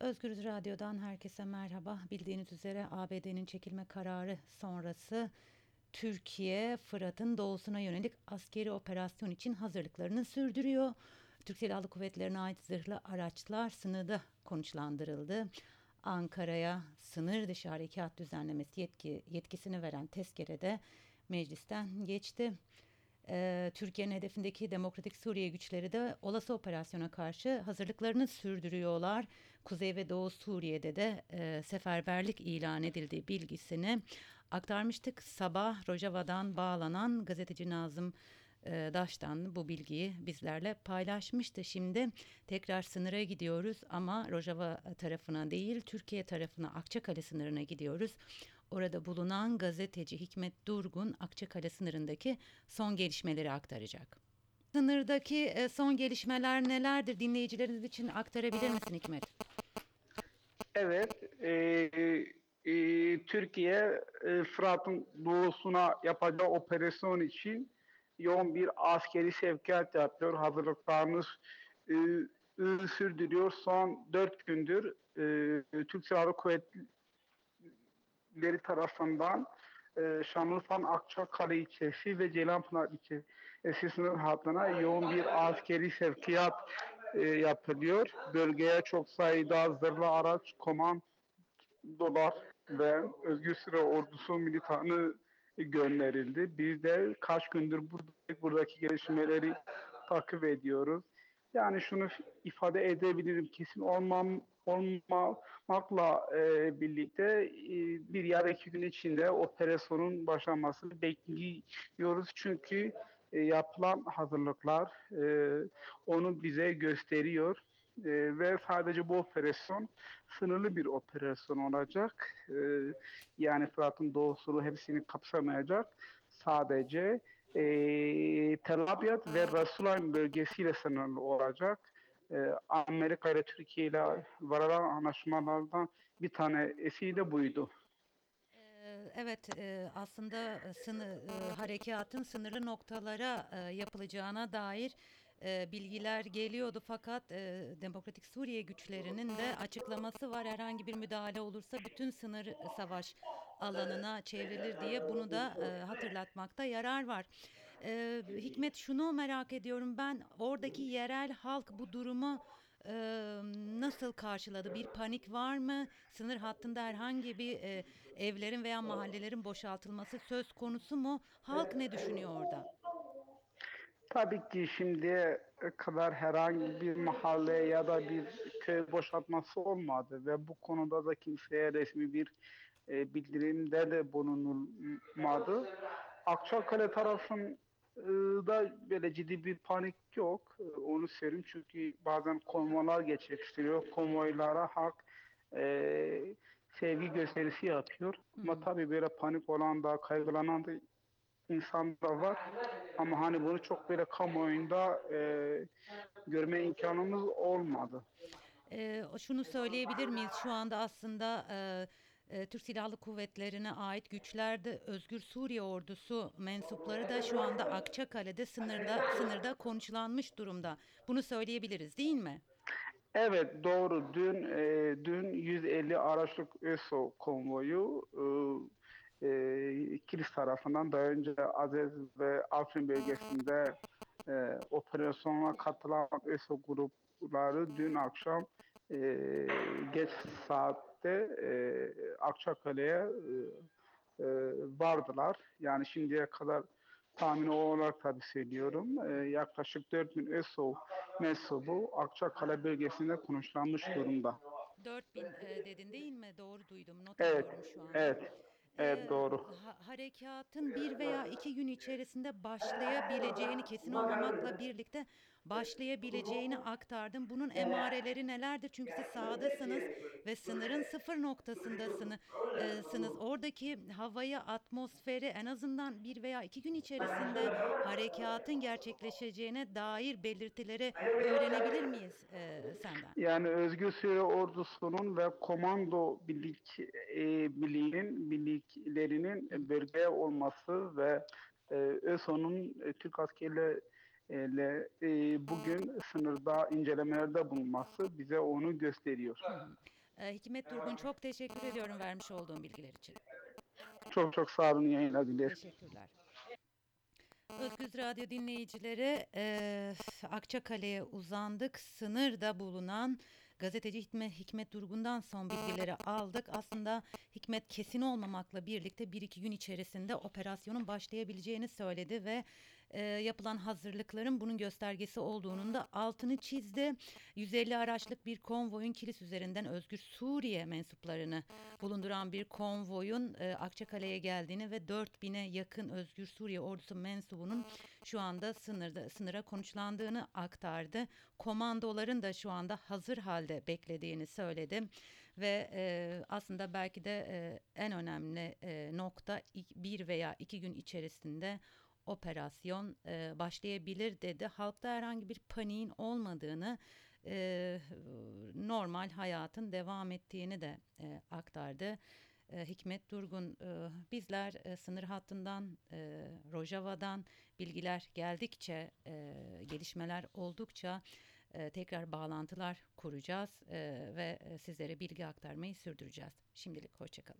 Özgürüz Radyo'dan herkese merhaba. Bildiğiniz üzere ABD'nin çekilme kararı sonrası Türkiye Fırat'ın doğusuna yönelik askeri operasyon için hazırlıklarını sürdürüyor. Türk Silahlı Kuvvetleri'ne ait zırhlı araçlar sınırda konuşlandırıldı. Ankara'ya sınır dışı harekat düzenlemesi yetki, yetkisini veren tezkerede meclisten geçti. Ee, Türkiye'nin hedefindeki Demokratik Suriye güçleri de olası operasyona karşı hazırlıklarını sürdürüyorlar. Kuzey ve Doğu Suriye'de de e, seferberlik ilan edildiği bilgisini aktarmıştık. Sabah Rojava'dan bağlanan gazeteci Nazım e, Daş'tan bu bilgiyi bizlerle paylaşmıştı. Şimdi tekrar sınıra gidiyoruz ama Rojava tarafına değil Türkiye tarafına Akçakale sınırına gidiyoruz. Orada bulunan gazeteci Hikmet Durgun Akçakale sınırındaki son gelişmeleri aktaracak. Sınırdaki e, son gelişmeler nelerdir dinleyicileriniz için aktarabilir misin Hikmet? Evet, e, e, Türkiye e, Fırat'ın doğusuna yapacağı operasyon için yoğun bir askeri sevkiyat yapıyor. Hazırlıklarını e, e, sürdürüyor. Son dört gündür e, Türk Silahlı Kuvvetleri tarafından e, Şanlıurfa'nın Akçakale ilçesi ve Ceylanpınar ilçesi sınır hattına yoğun bir askeri sevkiyat e, yapılıyor. Bölgeye çok sayıda zırhlı araç, komandolar ve Özgür Süre Ordusu militanı gönderildi. Biz de kaç gündür buradaki gelişmeleri takip ediyoruz. Yani şunu ifade edebilirim kesin olmam olmamakla e, birlikte e, bir ya da iki gün içinde operasyonun başlamasını bekliyoruz. Çünkü e, yapılan hazırlıklar e, onu bize gösteriyor. E, ve sadece bu operasyon sınırlı bir operasyon olacak. E, yani Fırat'ın doğusunu hepsini kapsamayacak. Sadece e, Tel Abyad ve Rasulayn bölgesiyle sınırlı olacak. E, Amerika ile Türkiye ile varılan anlaşmalardan bir tanesi de buydu. Evet aslında sınır, harekatın sınırlı noktalara yapılacağına dair bilgiler geliyordu fakat Demokratik Suriye güçlerinin de açıklaması var. Herhangi bir müdahale olursa bütün sınır savaş alanına çevrilir diye bunu da hatırlatmakta yarar var. Hikmet şunu merak ediyorum. Ben oradaki yerel halk bu durumu e, nasıl karşıladı? Bir panik var mı? Sınır hattında herhangi bir e, evlerin veya mahallelerin boşaltılması söz konusu mu? Halk ne düşünüyor orada? Tabii ki şimdiye kadar herhangi bir mahalle ya da bir köy boşaltması olmadı ve bu konuda da kimseye resmi bir e, bildirimde de bulunulmadı. Akçakale tarafın da böyle ciddi bir panik yok. Onu söyleyeyim çünkü bazen konvoylar geçiştiriyor. Konvoylara halk e, sevgi gösterisi yapıyor. Hı. Ama tabii böyle panik olan da kaygılanan da insan da var. Ama hani bunu çok böyle kamuoyunda e, görme imkanımız olmadı. E, şunu söyleyebilir miyiz? Şu anda aslında e, Türk Silahlı Kuvvetleri'ne ait güçlerde Özgür Suriye Ordusu mensupları da şu anda Akçakale'de sınırda sınırda konuşlanmış durumda. Bunu söyleyebiliriz değil mi? Evet doğru. Dün e, dün 150 araçlık ÖSO konvoyu e, e, Kilis tarafından daha önce Aziz ve Afrin bölgesinde e, operasyona katılan ÖSO grupları dün akşam e, geç saatte e, Akçakale'ye e, e, vardılar. Yani şimdiye kadar tahmin olarak tabi söylüyorum. E, yaklaşık 4000 ESO mensubu Akçakale bölgesinde konuşlanmış durumda. 4000 e, dedin değil mi? Doğru duydum. Not evet, şu an. Evet. Evet ee, doğru. Ha, harekatın bir veya iki gün içerisinde başlayabileceğini kesin olmamakla birlikte başlayabileceğini aktardım. Bunun emareleri nelerdir? Çünkü siz sahadasınız ve sınırın sıfır noktasındasınız. E, Oradaki havayı, atmosferi en azından bir veya iki gün içerisinde harekatın gerçekleşeceğine dair belirtileri öğrenebilir miyiz e, senden? Yani Özgür Suriye Ordusu'nun ve komando birlik e, birliğinin birliklerinin bölgeye olması ve e, ÖSO'nun e, Türk askerleri ile e, bugün sınırda incelemelerde bulunması bize onu gösteriyor. Ee, Hikmet Durgun çok teşekkür ediyorum vermiş olduğum bilgiler için. Çok çok sağ olun yayınlar dileriz. Teşekkürler. Özgüz Radyo dinleyicileri eee Akçakale'ye uzandık. Sınırda bulunan gazeteci Hikmet, Hikmet Durgun'dan son bilgileri aldık. Aslında Hikmet kesin olmamakla birlikte bir iki gün içerisinde operasyonun başlayabileceğini söyledi ve eee, yapılan hazırlıkların bunun göstergesi olduğunun da altını çizdi. 150 araçlık bir konvoyun Kilis üzerinden Özgür Suriye mensuplarını bulunduran bir konvoyun e, Akçakale'ye geldiğini ve 4000'e yakın Özgür Suriye ordusu mensubunun şu anda sınırda sınıra konuşlandığını aktardı. Komandoların da şu anda hazır halde beklediğini söyledi ve e, aslında belki de e, en önemli e, nokta bir veya iki gün içerisinde operasyon e, başlayabilir dedi. Halkta herhangi bir paniğin olmadığını e, normal hayatın devam ettiğini de e, aktardı. E, Hikmet Durgun e, bizler e, sınır hattından e, Rojava'dan bilgiler geldikçe e, gelişmeler oldukça e, tekrar bağlantılar kuracağız e, ve sizlere bilgi aktarmayı sürdüreceğiz. Şimdilik hoşçakalın.